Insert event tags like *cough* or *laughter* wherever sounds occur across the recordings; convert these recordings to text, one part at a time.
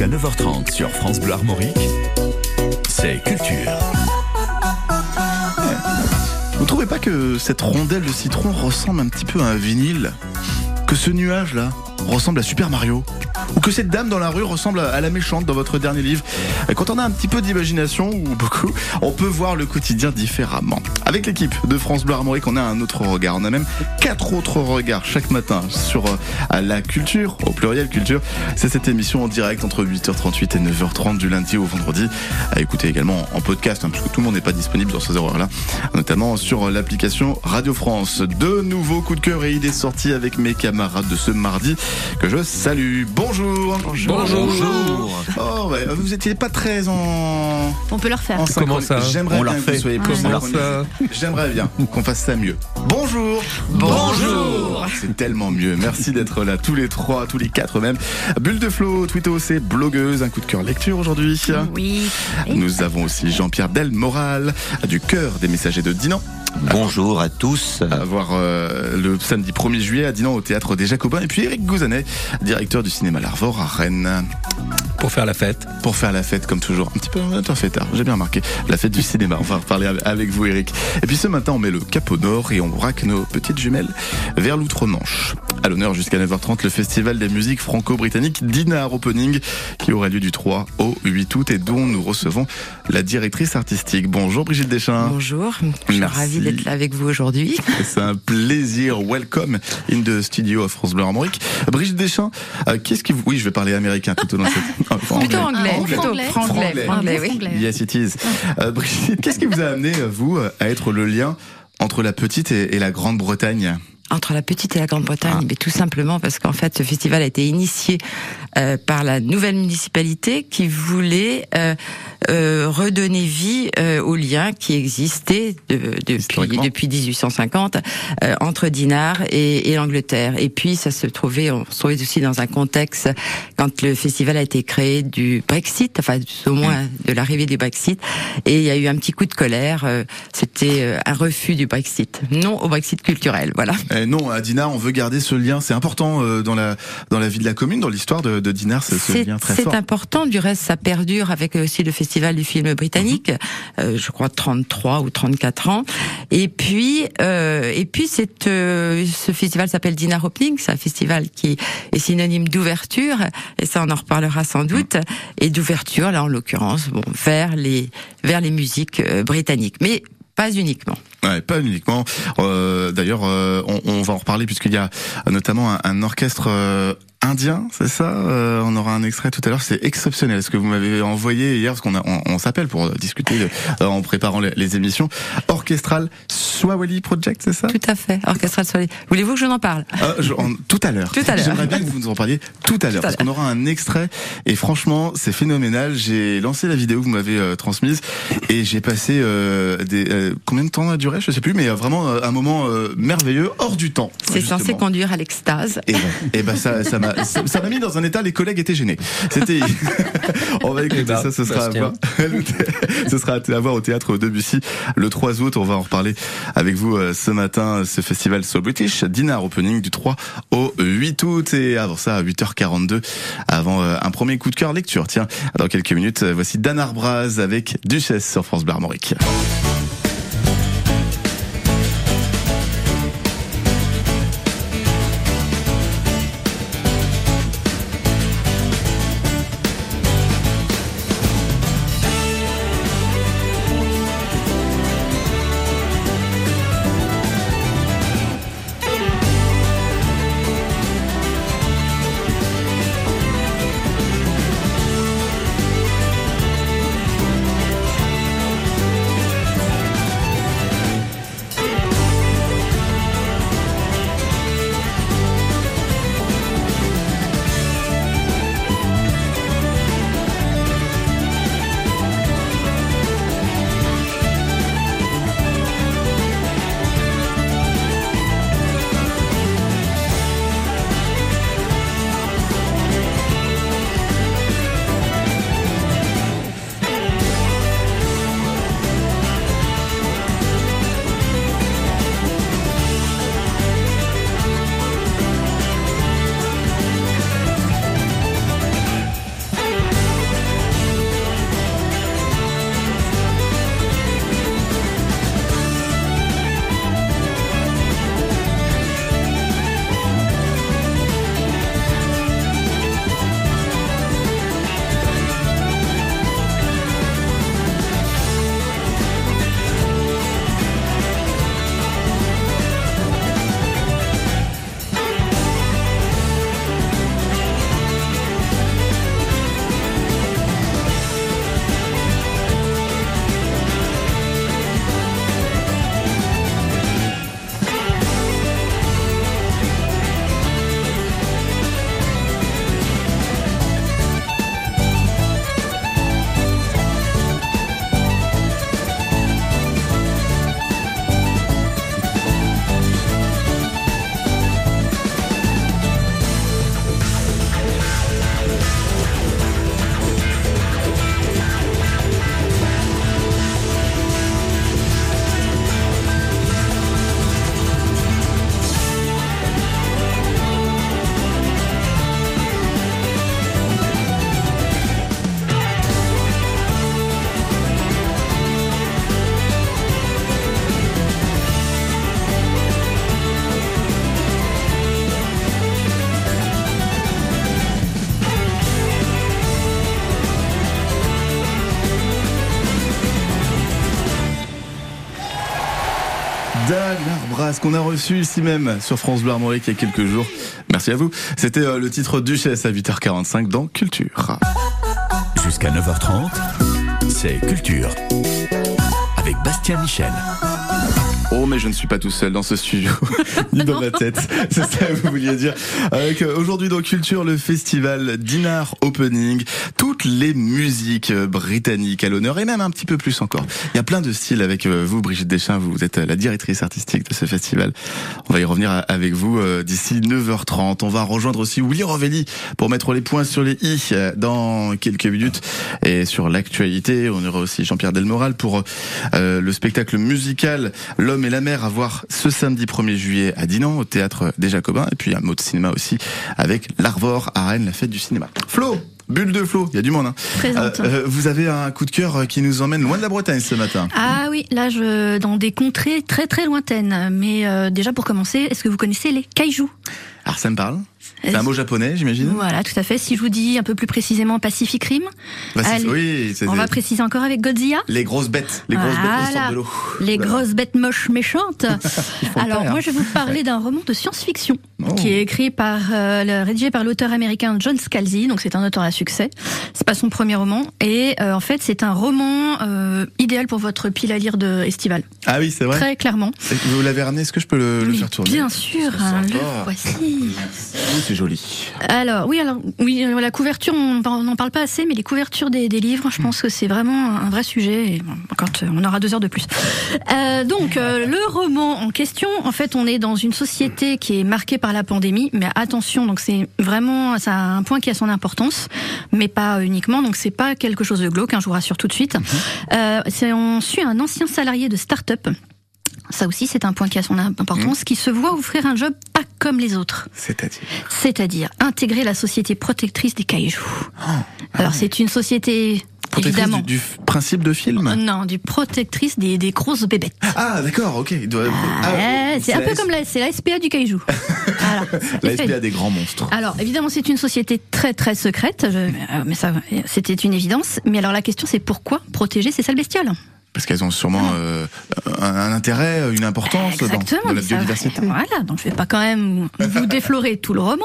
jusqu'à 9h30 sur France Bleu Armorique, c'est Culture. Vous trouvez pas que cette rondelle de citron ressemble un petit peu à un vinyle? Que ce nuage-là ressemble à Super Mario? Ou que cette dame dans la rue ressemble à la méchante dans votre dernier livre. Quand on a un petit peu d'imagination, ou beaucoup, on peut voir le quotidien différemment. Avec l'équipe de France Bleu Armorique, on a un autre regard. On a même quatre autres regards chaque matin sur euh, la culture, au pluriel culture. C'est cette émission en direct entre 8h38 et 9h30 du lundi au vendredi. À écouter également en podcast, hein, parce que tout le monde n'est pas disponible dans ces horaires-là, notamment sur l'application Radio France. Deux nouveaux coups de cœur et idées sorties avec mes camarades de ce mardi que je salue. Bonjour Bonjour. Bonjour. Oh, ouais, vous étiez pas très en. On peut leur faire. Comment ça J'aimerais bien que vous soyez plus Comment ça J'aimerais bien qu'on fasse ça mieux. Bonjour. Bonjour. C'est tellement mieux. Merci d'être là tous les trois, tous les quatre même. Bulle de Flo, Twitto, c'est blogueuse, un coup de cœur lecture aujourd'hui. Oui. Nous avons aussi Jean-Pierre Delmoral, du cœur des messagers de Dinan. Bonjour à tous. À voir euh, le samedi 1er juillet à Dinan au théâtre des Jacobins. Et puis Eric Gouzanet, directeur du cinéma L'Arvor à Rennes. Pour faire la fête. Pour faire la fête, comme toujours. Un petit peu un fêtard, j'ai bien remarqué. La fête du cinéma. On va reparler avec vous, Eric. Et puis ce matin, on met le cap au nord et on braque nos petites jumelles vers l'outre-Manche. À l'honneur jusqu'à 9h30, le festival des musiques franco-britanniques Dinner Opening qui aura lieu du 3 au 8 août et dont nous recevons la directrice artistique. Bonjour Brigitte Deschamps. Bonjour. Je suis ravie d'être là avec vous aujourd'hui. *laughs* C'est un plaisir. Welcome in the studio of France Bleu Armorique. Brigitte Deschamps, euh, qu'est-ce qui vous... Oui, je vais parler américain tout au long de cette... *laughs* Plutôt anglais. Plutôt Franglais. franglais. Franglais, oui. Yes, it is. Euh, Brigitte, qu'est-ce qui vous a amené, euh, vous, à être le lien entre la petite et, et la Grande-Bretagne? Entre la petite et la Grande-Bretagne, Ah. mais tout simplement parce qu'en fait, ce festival a été initié euh, par la nouvelle municipalité qui voulait euh, euh, redonner vie euh, aux liens qui existaient de- depuis, depuis 1850 euh, entre Dinard et, et l'Angleterre. Et puis, ça se trouvait, on se trouvait aussi dans un contexte quand le festival a été créé du Brexit, enfin au moins de l'arrivée du Brexit, et il y a eu un petit coup de colère. euh, C'était euh, un refus du Brexit, non au Brexit culturel, voilà. Eh Non, à Dinard, on veut garder ce lien. C'est important euh, dans la dans la vie de la commune, dans l'histoire de, de Dinard, c'est ce C'est lien très c'est fort. important. Du reste, ça perdure avec aussi le festival du film britannique. Mhm. euh, je crois 33 ou 34 ans. Et puis, euh, et puis, c'est euh, ce festival s'appelle Dinner Opening. C'est un festival qui est synonyme d'ouverture. Et ça, on en reparlera sans doute. Mhm. Et d'ouverture, là, en l'occurrence, bon, vers les vers les musiques euh, britanniques, mais pas uniquement. Pas uniquement. Euh, D'ailleurs, euh, on, va en reparler puisqu'il y a notamment un, un orchestre euh, indien, c'est ça Euh, On aura un extrait tout à l'heure. C'est exceptionnel ce que vous m'avez envoyé hier parce qu'on on, on s'appelle pour euh, discuter de- euh, en préparant les, les émissions. Orchestral Swahili Project, c'est ça? Tout à fait. Orchestral Soleil. Voulez-vous que je n'en parle? Euh, je- en- tout à l'heure. Tout à l'heure. J'aimerais bien que vous nous en parliez tout à l'heure, parce qu'on aura un extrait. Et franchement, c'est phénoménal. J'ai lancé la vidéo que vous m'avez euh, transmise et j'ai passé euh, des euh, combien de temps a duré? Je sais plus, mais vraiment euh, un moment merveilleux, hors du temps. C'est censé conduire à l'extase. Et ben, et ben ça, ça m'a, ça ça m'a mis dans un état. Les collègues étaient gênés. C'était. *laughs* on va écouter Eh ben, ça. Ce sera à voir. *laughs* ce sera à voir au théâtre Debussy le 3 août. On va en reparler avec vous euh, ce matin. Ce festival So British Dinner Opening du 3 au 8 août et avant ça à 8h42 avant euh, un premier coup de cœur lecture. Tiens, dans quelques minutes, euh, voici Dan Arbraz avec Duchesse sur France Bleu qu'on a reçu ici même sur France Bleu Armorique il y a quelques jours. Merci à vous. C'était euh, le titre Duchesse à 8h45 dans Culture. Jusqu'à 9h30, c'est Culture. Avec Bastien Michel. Oh, mais je ne suis pas tout seul dans ce studio, *laughs* ni dans ma tête. *laughs* C'est ça que vous vouliez dire. Avec euh, aujourd'hui dans Culture, le festival Dinar Opening. Toutes les musiques euh, britanniques à l'honneur et même un petit peu plus encore. Il y a plein de styles avec euh, vous, Brigitte Deschamps. Vous êtes la directrice artistique de ce festival. On va y revenir avec vous d'ici 9h30. On va rejoindre aussi Willy Rovelli pour mettre les points sur les i dans quelques minutes. Et sur l'actualité, on aura aussi Jean-Pierre Delmoral pour le spectacle musical L'homme et la mer à voir ce samedi 1er juillet à Dinan au théâtre des Jacobins et puis un mot de cinéma aussi avec l'Arvor à Rennes, la fête du cinéma. Flo Bulle de Flo, il y a du monde. Hein. Euh, euh, vous avez un coup de cœur qui nous emmène loin de la Bretagne ce matin. Ah oui, là je dans des contrées très très lointaines. Mais euh, déjà pour commencer, est-ce que vous connaissez les kaiju Alors ça me parle. C'est un mot japonais, j'imagine? Voilà, tout à fait. Si je vous dis un peu plus précisément Pacific Rim, bah, oui, on va préciser encore avec Godzilla. Les grosses bêtes, les grosses bêtes de l'eau. Les grosses bêtes moches méchantes. *laughs* Alors moi, je vais vous parler d'un roman de science-fiction oh. qui est écrit par, euh, rédigé par l'auteur américain John Scalzi. Donc c'est un auteur à succès. C'est pas son premier roman et euh, en fait c'est un roman euh, idéal pour votre pile à lire de estival. Ah oui, c'est vrai. Très clairement. Vous l'avez ramené Est-ce que je peux le, faire tourner? Bien sûr. Hein, le voici c'est joli. Alors oui, alors oui, euh, la couverture, on n'en parle pas assez, mais les couvertures des, livres, je pense que c'est vraiment un vrai sujet. Et quand euh, on aura deux heures de plus. Euh, donc le roman en question, en fait, on est dans une société qui est marquée par la pandémie, mais attention, donc c'est vraiment ça a un point qui a son importance, mais pas uniquement. Donc c'est pas quelque chose de glauque, hein, je vous rassure tout de suite. Mhm. on suit un ancien salarié de start-up ça aussi, c'est un point qui a son importance, mmh. qui se voit offrir un job pas comme les autres. C'est-à-dire C'est-à-dire intégrer la société protectrice des cailloux. Oh, Alors, c'est une société Évidemment. Du, du, principe de film? Non, du protectrice des, des grosses bébêtes. Ah, d'accord, ok. Ah, c'est un peu comme la, c'est la SPA du caillou. *laughs* voilà, la SPA des grands monstres. Alors, évidemment, c'est une société très très secrète, euh, mais ça, c'était une évidence. Mais alors, la question, c'est pourquoi protéger ces sales bestioles? Parce qu'elles ont sûrement euh, un, intérêt, une importance dans, la biodiversité. Voilà, donc je vais pas quand même vous déflorer tout le roman,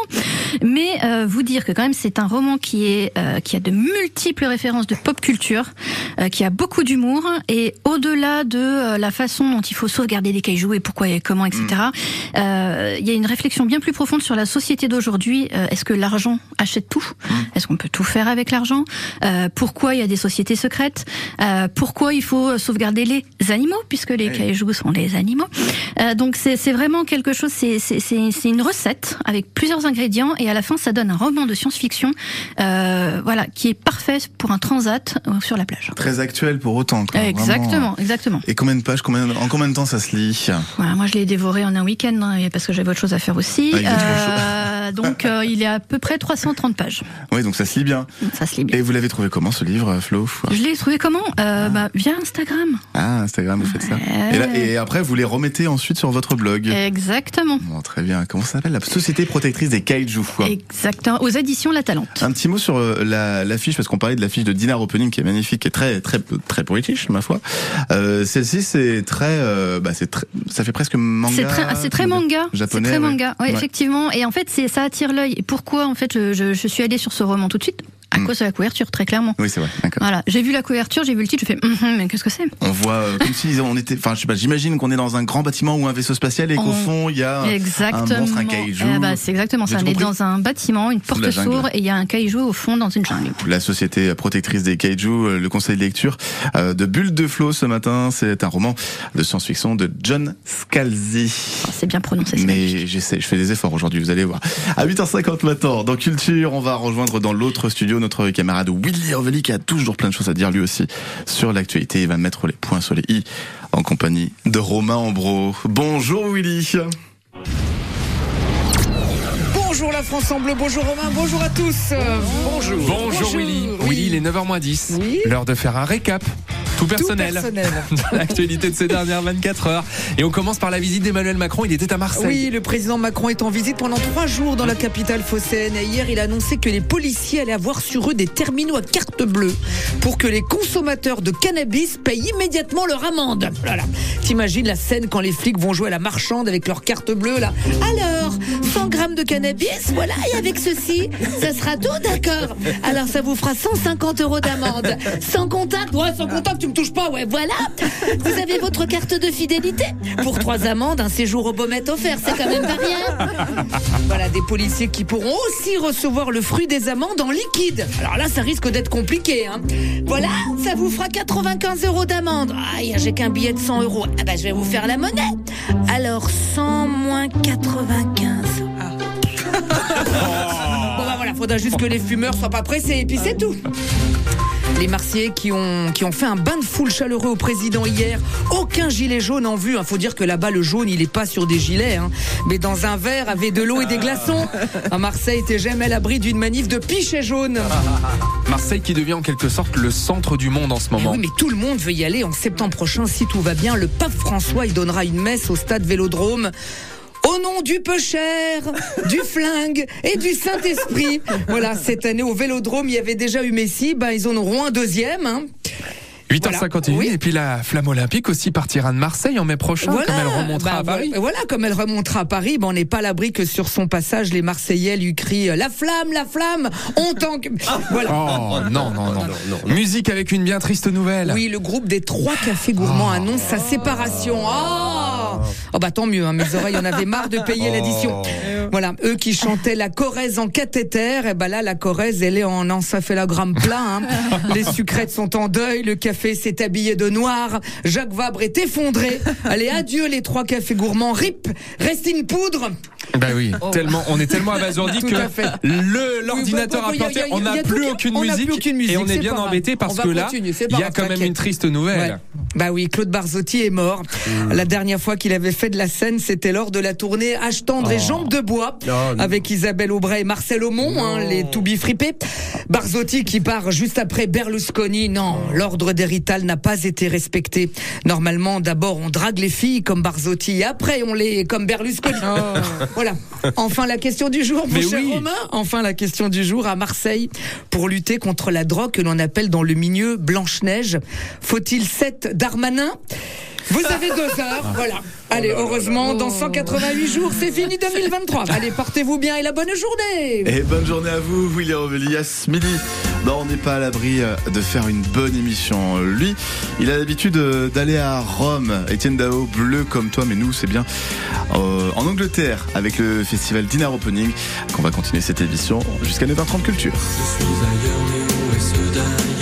mais euh, vous dire que quand même c'est un roman qui est euh, qui a de multiples références de pop culture, qui a beaucoup d'humour et au-delà de la façon dont il faut sauvegarder des cailloux et pourquoi et comment, etc. Mm. Il y a une réflexion bien plus profonde sur la société d'aujourd'hui. Est-ce que l'argent achète tout? Mm. Est-ce qu'on peut tout faire avec l'argent? Pourquoi il y a des sociétés secrètes? Pourquoi il faut sauvegarder les animaux, puisque les cailloux sont les animaux. Euh, donc c'est vraiment quelque chose, c'est une recette avec plusieurs ingrédients, et à la fin ça donne un roman de science-fiction euh, voilà, qui est parfait pour un transat euh, sur la plage. Très actuel pour autant. exactement, exactement. Et combien de pages, combien, en combien de temps ça se lit? Voilà, Moi je l'ai dévoré en un week-end, hein, parce que j'avais autre chose à faire aussi. Ah, donc il est à peu près 330 pages. Oui, donc ça se lit bien. Ça se lit bien. Et vous l'avez trouvé comment ce livre, Flo? Je l'ai trouvé comment? Ah. bah, Via Instagram. Ah, Instagram, vous faites ça. Et, après, vous les remettez ensuite sur votre blog. Exactement. Bon, très bien. Comment ça s'appelle La Société Protectrice des Kaiju. Exactement. Aux éditions La Talente. Un petit mot sur euh, l'affiche, parce qu'on parlait de l'affiche de Dinner Opening qui est magnifique et très, très, très poétique, ma foi. Euh, Celle-ci, c'est très, euh, bah, c'est ça fait presque manga. C'est très, très manga. Japonais. C'est très manga. Oui, effectivement. Et en fait, ça attire l'œil. Pourquoi, en fait, je, je suis allée sur ce roman tout de suite? À cause de la couverture, très clairement. Oui, c'est vrai. Voilà, j'ai vu la couverture, j'ai vu le titre, je fais, hum, hum, mais qu'est-ce que c'est? On voit euh, comme si on était, enfin, je sais pas, j'imagine qu'on est dans un grand bâtiment ou un vaisseau spatial et qu'au fond il y a exactement. un monstre, un kaiju. Eh bah, c'est exactement ça. On est dans un bâtiment, une porte s'ouvre et il y a un kaiju au fond dans une jungle. La société protectrice des kaiju, euh, le conseil de lecture euh, de Bulle de Flot ce matin, c'est un roman de science-fiction de John Scalzi. Oh, c'est bien prononcé. Mais j'essaie, je fais des efforts aujourd'hui, vous allez voir. À 8h50 maintenant, dans Culture, on va rejoindre dans l'autre studio notre camarade Willy Orveli qui a toujours plein de choses à dire lui aussi sur l'actualité. Il va mettre les points sur les i en compagnie de Romain Ambro. Bonjour Willy. Bonjour la France en bleu, bonjour Romain, bonjour à tous. Bonjour. Bonjour, Willy. Willy, il est 9h10. L'heure de faire un récap Tout personnel. personnel. *laughs* Dans L'actualité de ces dernières 24 heures. Et on commence par la visite d'Emmanuel Macron. Il était à Marseille. Oui, le président Macron est en visite pendant trois jours dans la capitale phocéenne. Et hier, il a annoncé que les policiers allaient avoir sur eux des terminaux à carte bleue pour que les consommateurs de cannabis payent immédiatement leur amende. Voilà. T'imagines la scène quand les flics vont jouer à la marchande avec leur carte bleue là. Alors, 100 grammes de cannabis, voilà, et avec ceci, ça sera tout, d'accord. Alors, ça vous fera 150 euros d'amende. Sans contact, ouais, sans contact, tu me touches pas, ouais, voilà. Vous avez votre carte de fidélité. Pour trois amendes, un séjour au Baumet offert, c'est quand même pas rien. Voilà, des policiers qui pourront aussi recevoir le fruit des amendes en liquide. Alors là, ça risque d'être compliqué. Hein. Voilà, ça vous fera 95 euros d'amende. Aïe, j'ai qu'un billet de 100 euros. Ah bah, je vais vous faire la monnaie. Alors, 100 moins 95. Bon bah voilà, faudra juste que les fumeurs soient pas pressés et puis c'est tout. Les Marseillais qui ont, qui ont fait un bain de foule chaleureux au président hier. Aucun gilet jaune en vue. Il faut dire que là-bas, le jaune, il est pas sur des gilets, hein, mais dans un verre avec de l'eau et des glaçons. À Marseille, t'es jamais à l'abri d'une manif de pichets jaunes. Marseille qui devient en quelque sorte le centre du monde en ce Eh moment. oui, mais tout le monde veut y aller en septembre prochain si tout va bien. Le pape François, il donnera une messe au stade Vélodrome. Au nom du peu cher, du flingue et du Saint-Esprit. Voilà, cette année au Vélodrome, il y avait déjà eu Messi, ben ils en auront un deuxième. Hein. 8h51 Voilà. Oui. et puis la flamme olympique aussi partira de Marseille en mai prochain comme elle remontera Bah, à Paris. Voilà, comme elle remontera à Paris, ben, on n'est pas à l'abri que sur son passage, les Marseillais lui crient euh, La flamme, la flamme, on tanque. Voilà. Oh non, non, non, Musique avec une bien triste nouvelle. Oui, le groupe des trois cafés gourmands annonce sa séparation. Ah oh bah tant mieux, hein, mes oreilles en avaient marre de payer *laughs* l'addition. Voilà, eux qui chantaient la Corrèze en cathéter, et ben là la Corrèze elle est en encéphalogramme plat. Hein. *laughs* Les sucrètes sont en deuil, le café s'est habillé de noir, Jacques Vabre est effondré. Allez, adieu les trois cafés gourmands, rip, reste une poudre. Bah oui, tellement, on est tellement abasourdi que le l'ordinateur Oui, bah, a bah, y a- planté, on n'a plus aucune musique plus aucune musique, et on est bien embêté parce que là, il y a quand même une triste nouvelle. Ouais. Bah oui, Claude Barzotti est mort. La dernière fois qu'il avait fait de la scène, c'était lors de la tournée H tendre et jambes de bois avec Isabelle Aubray et Marcel Aumont, hein, les to be fripés. Barzotti qui part juste après Berlusconi. Non, l'ordre d'hérital n'a pas été respecté. Normalement, d'abord on drague les filles comme Barzotti et après on les comme Berlusconi. *laughs* Voilà. Enfin la question du jour, mon Mais cher oui. Romain. Enfin la question du jour à Marseille pour lutter contre la drogue que l'on appelle dans le milieu Blanche-Neige. Faut-il 7 Darmanin vous avez deux heures, voilà. Allez, heureusement, dans 188 jours, c'est fini 2023. *laughs* Allez, portez-vous bien et la bonne journée. Et bonne journée à vous, William Ovélias. Midi, non, on n'est pas à l'abri euh, de faire une bonne émission. Lui, il a l'habitude euh, d'aller à Rome. Étienne Dao, bleu comme toi, mais nous, c'est bien euh, en Angleterre avec le festival Dinner Opening qu'on va continuer cette émission jusqu'à 9h30 Culture. Je suis ailleurs, mais où est-ce d'ailleurs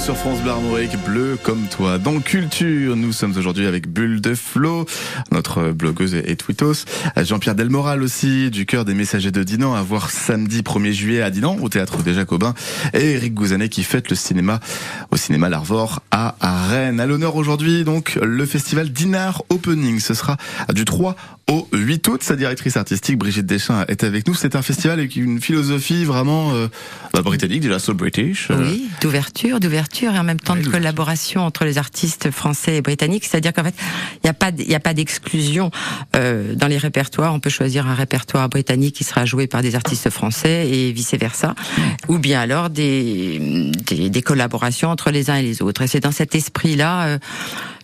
sur France Bleu Armorique, bleu comme toi. Dans Culture, nous sommes aujourd'hui avec Bulle de Flo, notre blogueuse et tweetos. Jean-Pierre Delmoral aussi, du cœur des messagers de Dinan, à voir samedi 1er juillet à Dinan, au théâtre des Jacobins. Et Eric Gouzanet qui fête le cinéma au cinéma L'Arvor à Rennes. À l'honneur aujourd'hui, donc, le festival Dinar Opening. Ce sera du 3 au 8 août. Sa directrice artistique, Brigitte Deschamps, est avec nous. C'est un festival avec une philosophie vraiment euh, bah, britannique, déjà so British. Euh, Oui, d'ouverture, d'ouverture et en même temps de collaboration entre les artistes français et britanniques. C'est-à-dire qu'en fait, il n'y a pas, d- il y a pas d'exclusion euh, dans les répertoires. On peut choisir un répertoire britannique qui sera joué par des artistes français et vice versa, ou bien alors des, des, des collaborations entre les uns et les autres. Et c'est dans cet esprit-là, euh,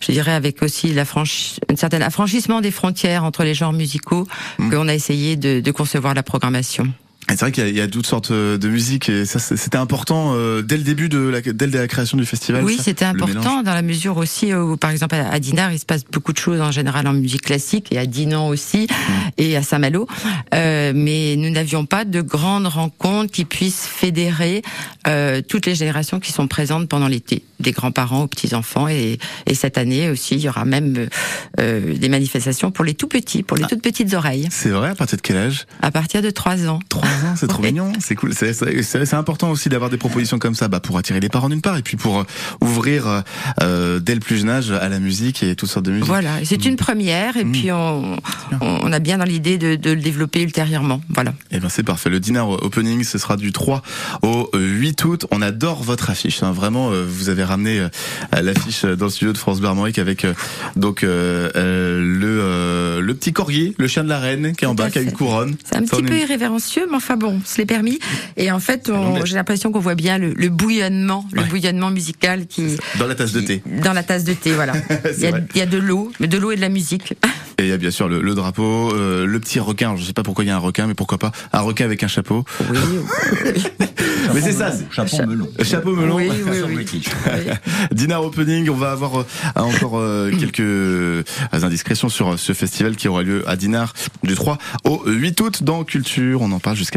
je dirais, avec aussi la franchi- un certain affranchissement des frontières entre les genres musicaux, qu'on a essayé de, de concevoir la programmation. C'est vrai qu'il y, y a toutes sortes euh, de musiques et ça c'était important euh, dès le début de la, dès la création du festival. Oui, c'était important dans la mesure aussi où, par exemple, à Dinard, il se passe beaucoup de choses en général en musique classique et à Dinan aussi Mmh. et à Saint-Malo. Euh, mais nous n'avions pas de grandes rencontres qui puissent fédérer euh, toutes les générations qui sont présentes pendant l'été, des grands-parents aux petits-enfants. Et, et cette année aussi, il y aura même euh, euh, des manifestations pour les tout petits, pour les Ah. toutes petites oreilles, C'est vrai, à partir de quel âge? À partir de 3 ans. Trois ans, c'est trop Ouais. mignon, c'est cool. C'est- important aussi d'avoir des propositions comme ça, bah, pour attirer les parents d'une part, et puis pour euh, ouvrir euh, euh, dès le plus jeune âge à la musique et toutes sortes de musique. Voilà, c'est une première et Mmh. puis on, a bien dans l'idée de, de le développer ultérieurement. Voilà. Et ben c'est parfait. Le dinner opening, ce sera du 3 au euh, 8 août. On adore votre affiche. hein. Vraiment, vous avez ramené l'affiche dans le studio de France Bleu Armorique avec donc euh, euh, le le petit corgier, le chien de la reine qui est en bas, qui a une couronne. C'est un petit peu irrévérencieux, mais enfin bon, c'est permis. Et en fait, on- j'ai l'impression qu'on voit bien le, le bouillonnement, le Ouais. bouillonnement musical qui dans la tasse de thé. dans la tasse de thé. Voilà. *laughs* il, y a, vrai. il y a de l'eau, mais de l'eau et de la musique. Et il y a bien sûr le, le drapeau, euh, le petit requin. Je sais pas pourquoi il y a un requin, mais pourquoi pas un requin avec un chapeau. Oui, *laughs* mais c'est ça. c'est- Chapeau melon. Chapeau melon. oui, oui, oui. Dinner opening, on va avoir euh, encore euh, *clears throat* quelques euh, indiscrétions sur ce festival qui aura lieu à Dinard du 3 au 8 août dans Culture. On en parle jusqu'à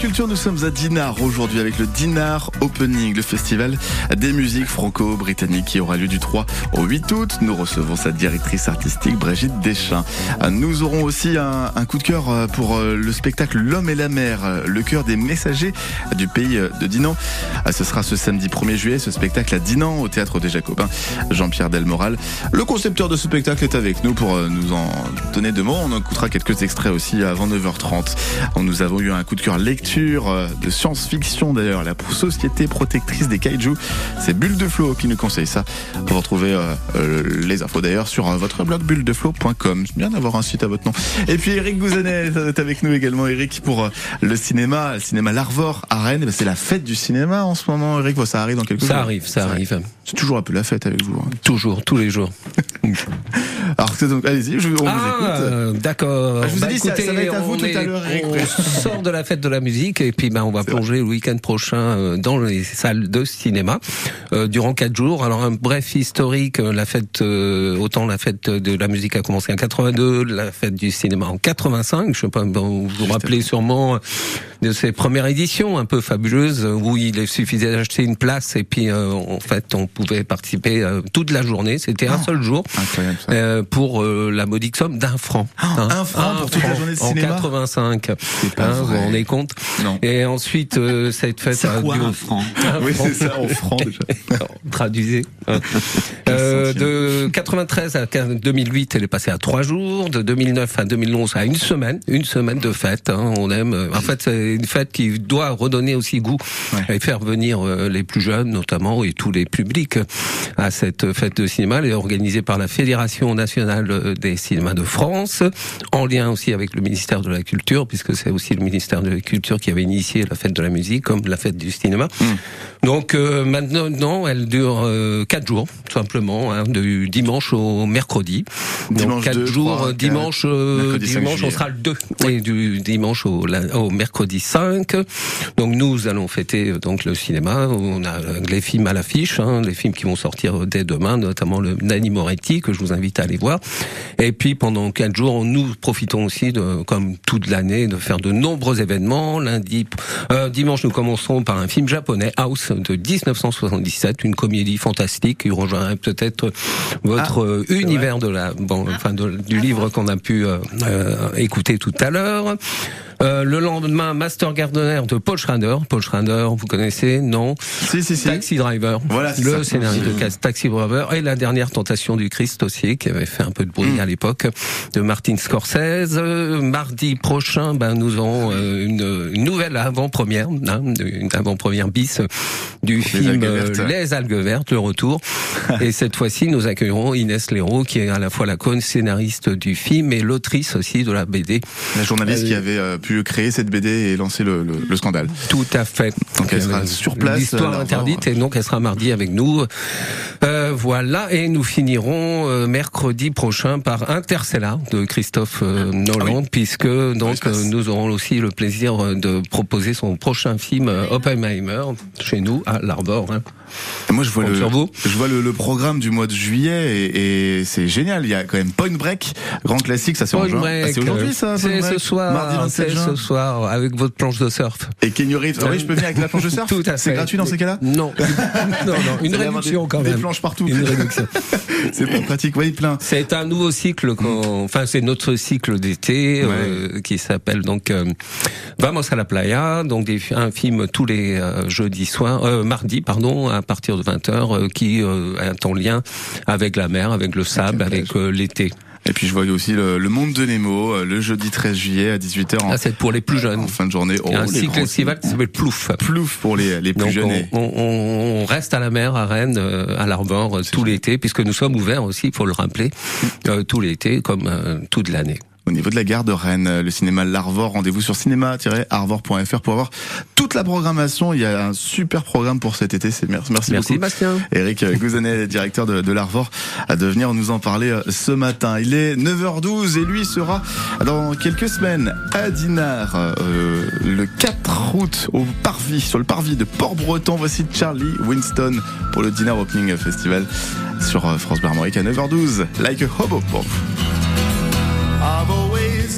Culture, nous sommes à Dinard aujourd'hui avec le Dinard Opening, le festival des musiques franco-britanniques qui aura lieu du 3 au 8 août. Nous recevons sa directrice artistique Brigitte Deschamps. Nous aurons aussi un, coup de cœur euh, pour euh, le spectacle L'homme et la mer, euh, le cœur des messagers du pays euh, de Dinan. Euh, Ce sera ce samedi 1er juillet, ce spectacle à Dinan au théâtre des Jacobins. Jean-Pierre Delmoral, le concepteur de ce spectacle est avec nous pour euh, nous en donner deux mots. On écoutera quelques extraits aussi avant 9h30. Nous avons eu un coup de cœur lecture euh, de science-fiction d'ailleurs, la société protectrice des kaiju. C'est Bulle de Flow qui nous conseille ça. Vous retrouvez euh, euh, les infos d'ailleurs sur euh, votre blog bulledeflow.com. C'est bien d'avoir un site à votre nom. Et puis Eric Gouzenet est avec nous également. Eric pour le cinéma, le cinéma L'Arvor à Rennes. Eh ben, C'est la fête du cinéma en ce moment. Eric, ça arrive dans quelques jours. Ça arrive, ça arrive. C'est toujours un peu la fête avec vous. hein. Toujours, tous les jours. *laughs* Alors donc, allez-y, on vous ah, écoute. euh, d'accord. Ah, je vous ai Bah, dit, ça- écoutez, ça va être à vous tout à l'heure, Eric. On sort de la fête de la musique et puis ben, on va plonger le week-end prochain euh, dans les salles de cinéma euh, durant quatre jours. Alors un bref historique, euh, la fête, autant la fête de la musique a commencé en 82, la fête du cinéma en 85. Je sais pas, vous vous rappelez sûrement de ces premières éditions un peu fabuleuses où il suffisait d'acheter une place et puis euh, en fait on pouvait participer euh, toute la journée. C'était un Ah. seul jour. Euh, pour la modique somme d'un franc. hein. un franc pour toute la journée de en cinéma 85. pas Hein, vous vous rendez compte Non. Et ensuite, euh, cette fête C'est a quoi un franc Oui, c'est ça, en franc déjà. *laughs* Traduisez. hein. Euh, de 93 à 2008, elle est passée à trois jours. De 2009 à 2011, à une semaine, une semaine de fête. hein. On aime. euh, En fait, c'est une fête qui doit redonner aussi goût Ouais. et faire venir euh, les plus jeunes, notamment, et tous les publics à cette fête de cinéma. Elle est organisée par la Fédération nationale des cinémas de France, en lien aussi avec le ministère de la Culture, puisque c'est aussi le ministère de la Culture qui avait initié la fête de la musique, comme la fête du cinéma. Donc euh, maintenant, non, elle dure euh, quatre jours, tout simplement, hein, du dimanche au mercredi. Dimanche Donc quatre 2, jours, 3, euh, dimanche, euh, mercredi 5 dimanche, on sera le 2 et du dimanche au, mercredi 5. Donc nous allons fêter euh, donc le cinéma. On a euh, les films à l'affiche, hein, les films qui vont sortir dès demain, notamment le Nanni Moretti que je vous invite à aller voir. Et puis pendant quatre jours, nous profitons aussi de, comme toute l'année, de faire de nombreux événements. Lundi, euh, dimanche, nous commencerons par un film japonais, House, de 1977, une comédie fantastique qui rejoindrait peut-être votre euh, univers de la, bon, enfin de- du livre qu'on a pu euh, euh, écouter tout à l'heure. Euh, le lendemain, Master Gardener de Paul Schrader. Paul Schrader, vous connaissez Non? Si, si, si. Taxi Driver. Voilà, le ça. scénario de Taxi Driver et la dernière tentation du Christ aussi, qui avait fait un peu de bruit Mm. à l'époque, de Martin Scorsese. Euh, Mardi prochain, ben nous aurons euh, une, une nouvelle avant-première, hein, une avant-première bis du film algues euh. Les algues vertes, le retour. *laughs* et cette fois-ci, nous accueillerons Inès Leroux, qui est à la fois la co-scénariste du film et l'autrice aussi de la BD. La journaliste Euh, qui avait euh, pu créer cette BD et lancer le, le- le scandale. Tout à fait. Donc elle sera Euh, sur place, L'histoire interdite et donc elle sera mardi avec nous. Euh, voilà et nous finirons euh, mercredi prochain par Interstellar de Christophe euh, Nolan puisque donc nous aurons aussi le plaisir de proposer son prochain film Oppenheimer chez nous à l'Arbor. hein. Moi, je vois Compte le, sur vous. je vois le, le programme du mois de juillet et, et c'est génial. Il y a quand même Point Break, grand classique, ça c'est en juin. Ah, c'est aujourd'hui ça. C'est ce soir, mardi 27 c'est juin. Ce soir avec votre planche de surf. Et Kenny Reeves. Ah oui, je peux venir avec la planche de surf. *laughs* Tout à fait. C'est gratuit dans ces cas-là. Non, *laughs* non, non, une réduction des, quand des même. planches partout. Une réduction. *laughs* c'est pas pratique. Oui, plein. C'est un nouveau cycle, qu'on- enfin c'est notre cycle d'été euh, qui s'appelle donc euh, Vamos a la playa, donc des, un film tous les euh, jeudis soirs, euh, mardi pardon, à partir de 20h, qui euh, est en lien avec la mer, avec le sable, avec euh, l'été. Et puis je vois aussi le, le monde de Nemo euh, le jeudi 13 juillet à 18h en, Là c'est pour les plus jeunes. en fin de journée. Un Oh, les cycle estival qui s'appelle Plouf. Plouf pour les, les plus Donc jeunes. on, reste à la mer à Rennes, euh, à l'Arbor, euh, tout l'été, puisque nous sommes ouverts aussi, il faut le rappeler, euh, tout l'été comme euh, toute l'année. Au niveau de la gare de Rennes, euh, le cinéma L'Arvor, rendez-vous sur cinéma-arvor.fr pour avoir toute la programmation. Il y a un super programme pour cet été. C'est merci, merci, Merci beaucoup. Bastien. Eric Gouzenet, *laughs* directeur de, de l'Arvor, à de venir nous en parler euh, ce matin. Il est 9h12 et lui sera dans quelques semaines à Dinard euh, le 4 août au Parvis, sur le Parvis de Port-Breton. Voici Charlie Winston pour le Dinard Opening Festival sur euh, France Bleu à 9h12. Like a hobo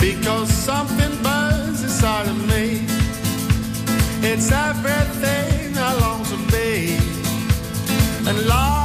Because something burns inside of me. It's everything I long to be. And lies,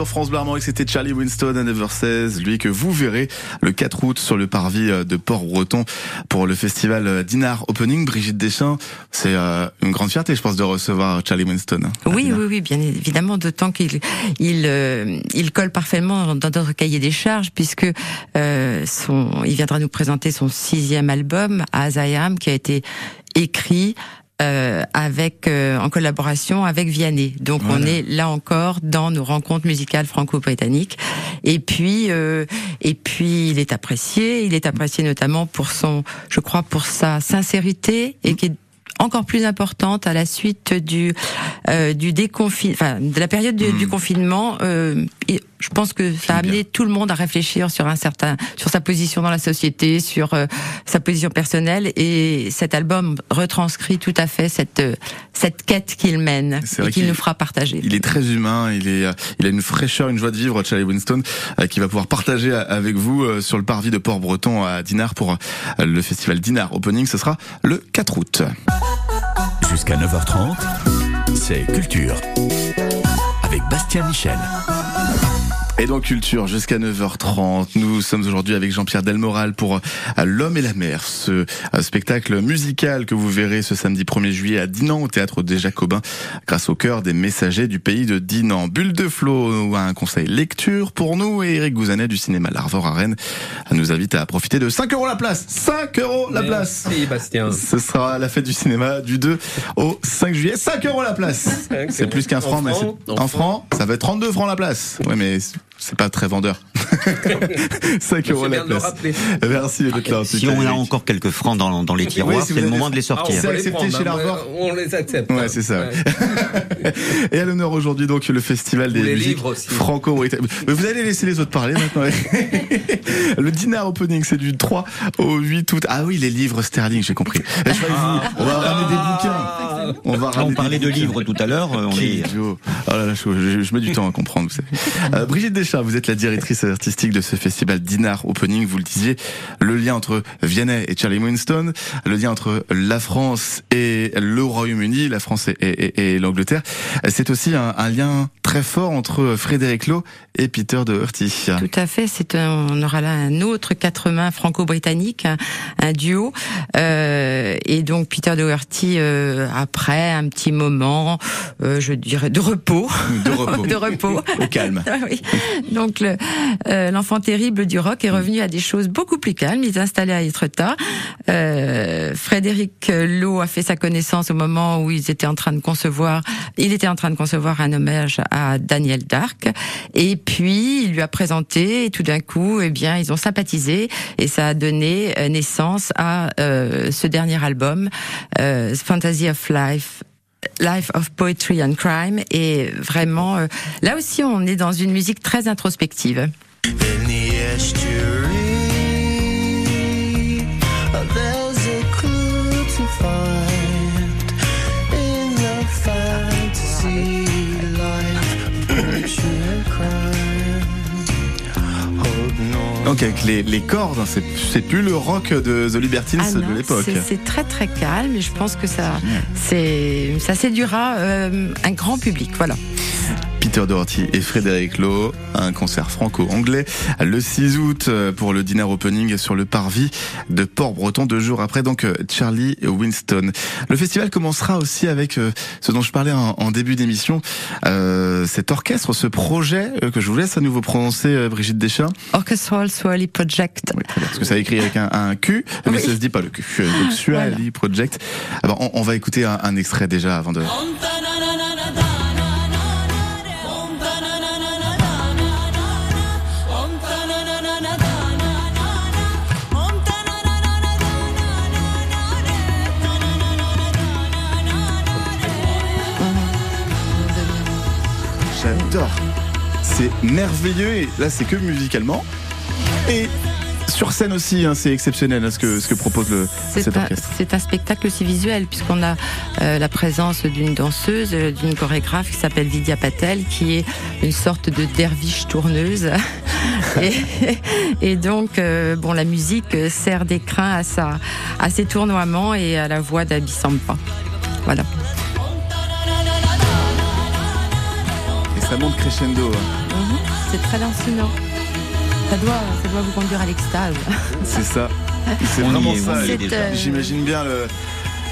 sur France Bleu Armorique, c'était Charlie Winston à 9h16, lui que vous verrez le 4 août sur le parvis euh, de Port-Breton pour le festival euh, Dinard Opening. Brigitte Deschamps, c'est euh, une grande fierté, je pense, de recevoir Charlie Winston. hein, Oui, oui, oui, bien évidemment, d'autant qu'il il, euh, il colle parfaitement dans notre cahier des charges, puisque euh, son, il viendra nous présenter son sixième album, As I Am, qui a été écrit euh, avec euh, en collaboration avec Vianney. Donc on est là encore dans nos rencontres musicales franco-britanniques. Et puis euh, et puis il est apprécié. Il est apprécié notamment pour son, je crois, pour sa sincérité et qui est encore plus importante à la suite du euh, du déconfinement, enfin de la période du, du confinement. Euh, et je pense que ça a amené tout le monde à réfléchir sur un certain, sur sa position dans la société, sur euh, sa position personnelle. Et cet album retranscrit tout à fait cette cette quête qu'il mène et qu'il nous fera partager. Il est très humain, il est, il a une fraîcheur, une joie de vivre, Charlie Winston, euh, qui va pouvoir partager avec vous euh, sur le parvis de Port-Breton à Dinard pour euh, le festival Dinard Opening. Ce sera le 4 août. Jusqu'à 9h30, c'est Culture. Avec Bastien Michel. Et dans Culture, jusqu'à 9h30, nous sommes aujourd'hui avec Jean-Pierre Delmoral pour euh, L'Homme et la Mer, ce euh, spectacle musical que vous verrez ce samedi 1er juillet à Dinan, au théâtre des Jacobins, grâce au cœur des messagers du pays de Dinan. Bulle de Flot a un conseil lecture pour nous et Eric Gouzanet du cinéma L'Arvor à Rennes nous invite à profiter de 5 euros la place 5 euros la place Merci Bastien. Ce sera la fête du cinéma du 2 au 5 juillet. 5 euros la place C'est plus qu'un franc, mais c'est en francs, ça va être 32 francs la place. Ouais, mais c'est pas très vendeur. *laughs* 5 euros la le place. Merci d'être là. en tout Si on a encore quelques francs dans, dans les tiroirs, si c'est le moment de les Ah, on sortir. Les prendre, chez hein, On les accepte. Ouais, c'est ça. *laughs* Et à l'honneur aujourd'hui, donc, le festival des musiques livres franco-britanniques. Mais vous allez laisser les autres parler maintenant. *laughs* le dinner opening, c'est du 3 au 8 août. Ah oui, les livres sterling, j'ai compris. Je que vous- on va ramener des bouquins. On va Ah, ramener on des parlait de livres tout à l'heure. On est... Oh là là, je, je- je mets du temps à comprendre, vous savez. Euh, Brigitte Vous êtes la directrice artistique de ce festival Dinard Opening. Vous le disiez, le lien entre Vianney et Charlie Winston, le lien entre la France et le Royaume-Uni, la France et, et- et l'Angleterre. C'est aussi un lien très fort entre Frédéric Lowe et Peter Doherty. Tout à fait. C'est un- on aura là un autre quatre mains franco-britannique, un, un duo. Euh, et donc Peter Doherty, euh, après un petit moment, euh, je dirais de repos, De repos. *laughs* de repos. Au calme. *laughs* Ah oui. Donc le, euh, l'enfant terrible du rock est revenu à des choses beaucoup plus calmes. Il est installé à Étretat. Euh, Frédéric Lowe a fait sa connaissance au moment où ils étaient en train de concevoir. Il était en train de concevoir un hommage à Daniel Dark. Et puis il lui a présenté. Et tout d'un coup, eh bien, ils ont sympathisé et ça a donné euh, naissance à euh, ce dernier album, euh, Fantasy of Life. Life of Poetry and Crime et vraiment là aussi on est dans une musique très introspective. Donc avec les, les cordes, c'est c'est plus le rock de The Libertines Ah de l'époque. c'est- très très calme et je pense que ça, c'est, ça séduira euh, un grand public. Voilà. Peter Doherty et Frédéric Lowe, un concert franco-anglais le 6 août euh, pour le dinner opening sur le parvis de Port-Breton, deux jours après donc euh, Charlie Winston. Le festival commencera aussi avec euh, ce dont je parlais en, début d'émission, euh, cet orchestre, ce projet que je vous laisse à nouveau prononcer, Brigitte Deschamps, Orchestral Swally Project. Oui, parce que ça écrit avec un, un Q, mais Oui. ça se dit pas le Q. Donc Suali Project. Ah ben, on, on va écouter un, un extrait déjà avant de. J'adore. C'est merveilleux et là c'est que musicalement et sur scène aussi. hein, c'est exceptionnel hein, ce que ce que propose le cet un, orchestre. c'est un spectacle aussi visuel puisqu'on a euh, la présence d'une danseuse, euh, d'une chorégraphe qui s'appelle Vidya Patel, qui est une sorte de derviche tourneuse. *laughs* et, et donc, euh, bon, la musique sert d'écrin à sa, à ses tournoiements et à la voix d'Abisampa. Voilà. Ça monte crescendo. hein. Mhm. C'est très lancinant. Ça doit, ça doit vous conduire à l'extase. *laughs* C'est ça. C'est vraiment est, ça. euh, J'imagine bien le.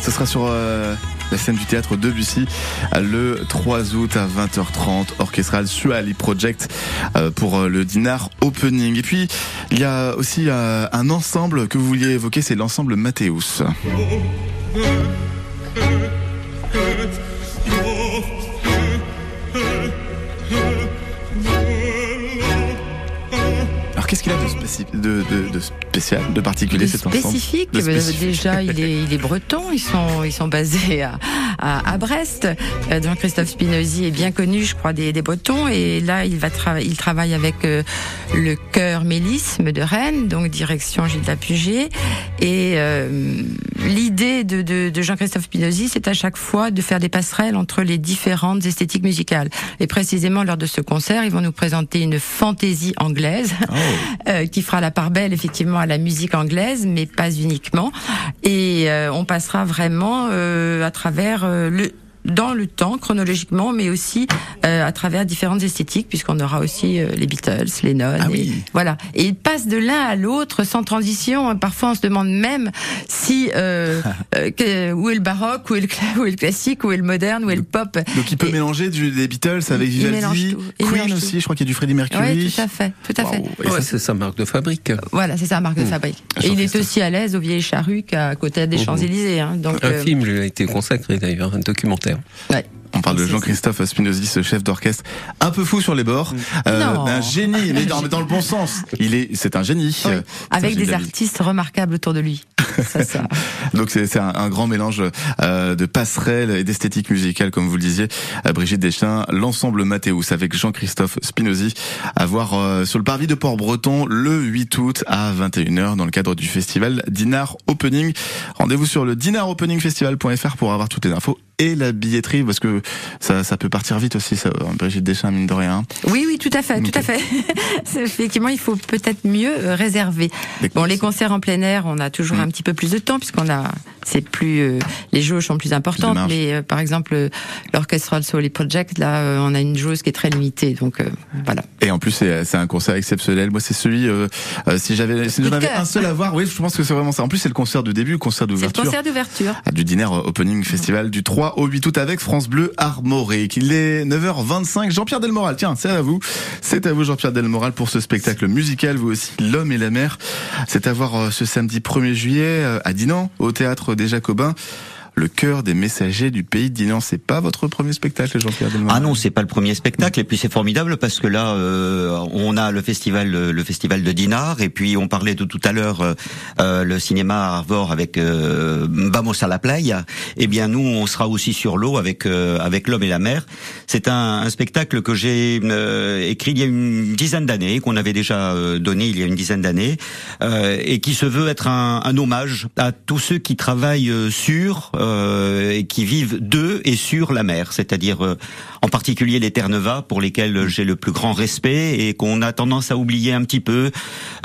Ce sera sur euh, la scène du théâtre Debussy euh, le 3 août à 20h30, orchestral Suali Project euh, pour le dinar opening. Et puis il y a aussi un ensemble que vous vouliez évoquer, c'est l'ensemble Mathéus. De, spéci- de, de- de spécial, de particulier cet ensemble spécifique. De euh, spécifique. Déjà, il est, il est breton. Ils sont, ils sont basés à, à, à Brest. Euh, donc Christophe Spinozzi est bien connu, je crois, des, des Bretons. Et là, il va il travaille avec euh, le chœur Mélisme de Rennes, donc direction Gilles Lapugé. Et euh, l'idée de, de, de Jean-Christophe Spinozzi, c'est à chaque fois de faire des passerelles entre les différentes esthétiques musicales. Et précisément lors de ce concert, ils vont nous présenter une fantaisie anglaise euh, qui fera la part belle effectivement à la musique anglaise, mais pas uniquement. Et euh, on passera vraiment euh, à travers euh, le dans le temps chronologiquement, mais aussi euh, à travers différentes esthétiques, puisqu'on aura aussi euh, les Beatles, Lennon, Ah et, oui. voilà. Et ils passent de l'un à l'autre sans transition. Parfois, on se demande même si euh, *laughs* euh, que- où est le baroque, où est le, cla- où est le classique, où est le moderne, où est le pop. Donc il peut Et- mélanger du, des Beatles avec Il Vivaldi. Il Queen mélange aussi, tout. je crois qu'il y a du Freddie Mercury. Oui, tout à fait, tout à fait. Waouh. Et Ouais, ça, c'est sa marque de fabrique. Voilà, c'est ça, marque de fabrique. Et il est aussi à l'aise au Vieilles Charrues qu'à côté des Mhm. Champs-Élysées. Hein, donc, Un euh, film lui a été consacré d'ailleurs, un documentaire. Ouais. On parle de Jean-Christophe Spinozzi, ce chef d'orchestre un peu fou sur les bords, euh, Non. un génie, mais *laughs* dans, le bon sens. Il est, c'est un génie. Oui, Euh, Avec des artistes remarquables autour de lui. *laughs* Ça, ça. Donc c'est un, un grand mélange euh, de passerelles et d'esthétique musicale, comme vous le disiez, euh, Brigitte Deschamps, l'ensemble Mathéus avec Jean-Christophe Spinozzi, à voir euh, sur le parvis de Port-Breton le 8 août à 21h dans le cadre du festival Dinar Opening. Rendez-vous sur le dinaropeningfestival.fr pour avoir toutes les infos et la billetterie, parce que ça, ça peut partir vite aussi, ça, Brigitte Deschamps, mine de rien. Oui, oui, tout à fait, tout à fait. *laughs* Effectivement, il faut peut-être mieux euh, réserver. Bon, les concerts en plein air, on a toujours Mm. un petit peu plus de temps puisqu'on a, c'est plus, euh, les jauges sont plus importantes. mais euh, par exemple, euh, l'Orchestral Soul Project, là, euh, on a une jauge qui est très limitée. Donc voilà. Et en plus, c'est un concert exceptionnel. Moi, c'est celui, si j'avais, si j'en avais un seul à voir, oui, je pense que c'est vraiment ça. En plus, c'est le concert de début, le concert d'ouverture. concert d'ouverture. Ah, du dîner Opening Festival du 3 au 8 août avec France Bleu Armorique. Il est 9h25. Jean-Pierre Delmoral, tiens, c'est à vous. C'est à vous, Jean-Pierre Delmoral, pour ce spectacle musical, vous aussi, L'homme et la mer. C'est à voir ce samedi 1er juillet à Dinan, au théâtre des Jacobins. Le cœur des messagers du pays de Dinan. C'est pas votre premier spectacle, Jean-Pierre Ah non, c'est pas le premier spectacle et puis c'est formidable parce que là euh, on a le festival le festival de Dinard et puis on parlait de tout à l'heure euh, euh, le cinéma Arvor avec euh, à la playa. Eh bien nous on sera aussi sur l'eau avec euh, avec l'homme et la mer. C'est un, un spectacle que j'ai euh, écrit il y a une dizaine d'années qu'on avait déjà euh, donné il y a une dizaine d'années euh, et qui se veut être un, un hommage à tous ceux qui travaillent euh, sur euh, euh, et qui vivent de et sur la mer, c'est-à-dire euh, en particulier les Terre-Neuve pour lesquels j'ai le plus grand respect et qu'on a tendance à oublier un petit peu.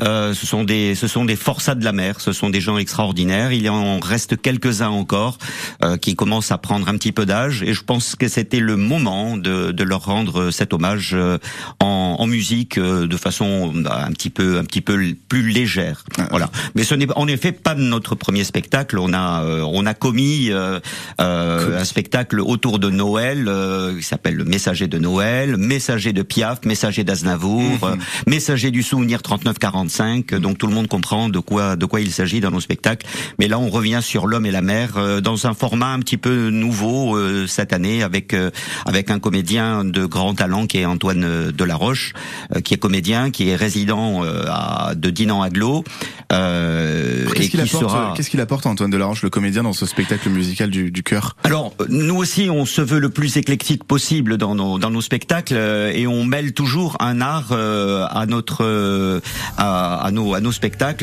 Euh, ce sont des ce sont des forçats de la mer, ce sont des gens extraordinaires. Il en reste quelques-uns encore euh, qui commencent à prendre un petit peu d'âge et je pense que c'était le moment de, de leur rendre cet hommage euh, en, en musique euh, de façon bah, un petit peu un petit peu plus légère. Voilà. Mais ce n'est en effet pas notre premier spectacle. On a euh, on a commis euh, euh, un spectacle autour de Noël euh, qui s'appelle le Messager de Noël, Messager de Piaf, Messager d'Aznavour, euh, Messager du souvenir 39-45. Donc tout le monde comprend de quoi de quoi il s'agit dans nos spectacles. Mais là on revient sur l'homme et la mer euh, dans un format un petit peu nouveau euh, cette année avec euh, avec un comédien de grand talent qui est Antoine euh, Delaroche, euh, qui est comédien, qui est résident euh, à, de Dinan Aglo. Euh, et Qu'est-ce qu'il qui apporte, sera qu'est-ce qu'il apporte Antoine Delaroche, le comédien, dans ce spectacle musical du, du cœur Alors, nous aussi, on se veut le plus éclectique possible dans nos, dans nos spectacles euh, et on mêle toujours un art euh, à notre euh, à nos à nos spectacles.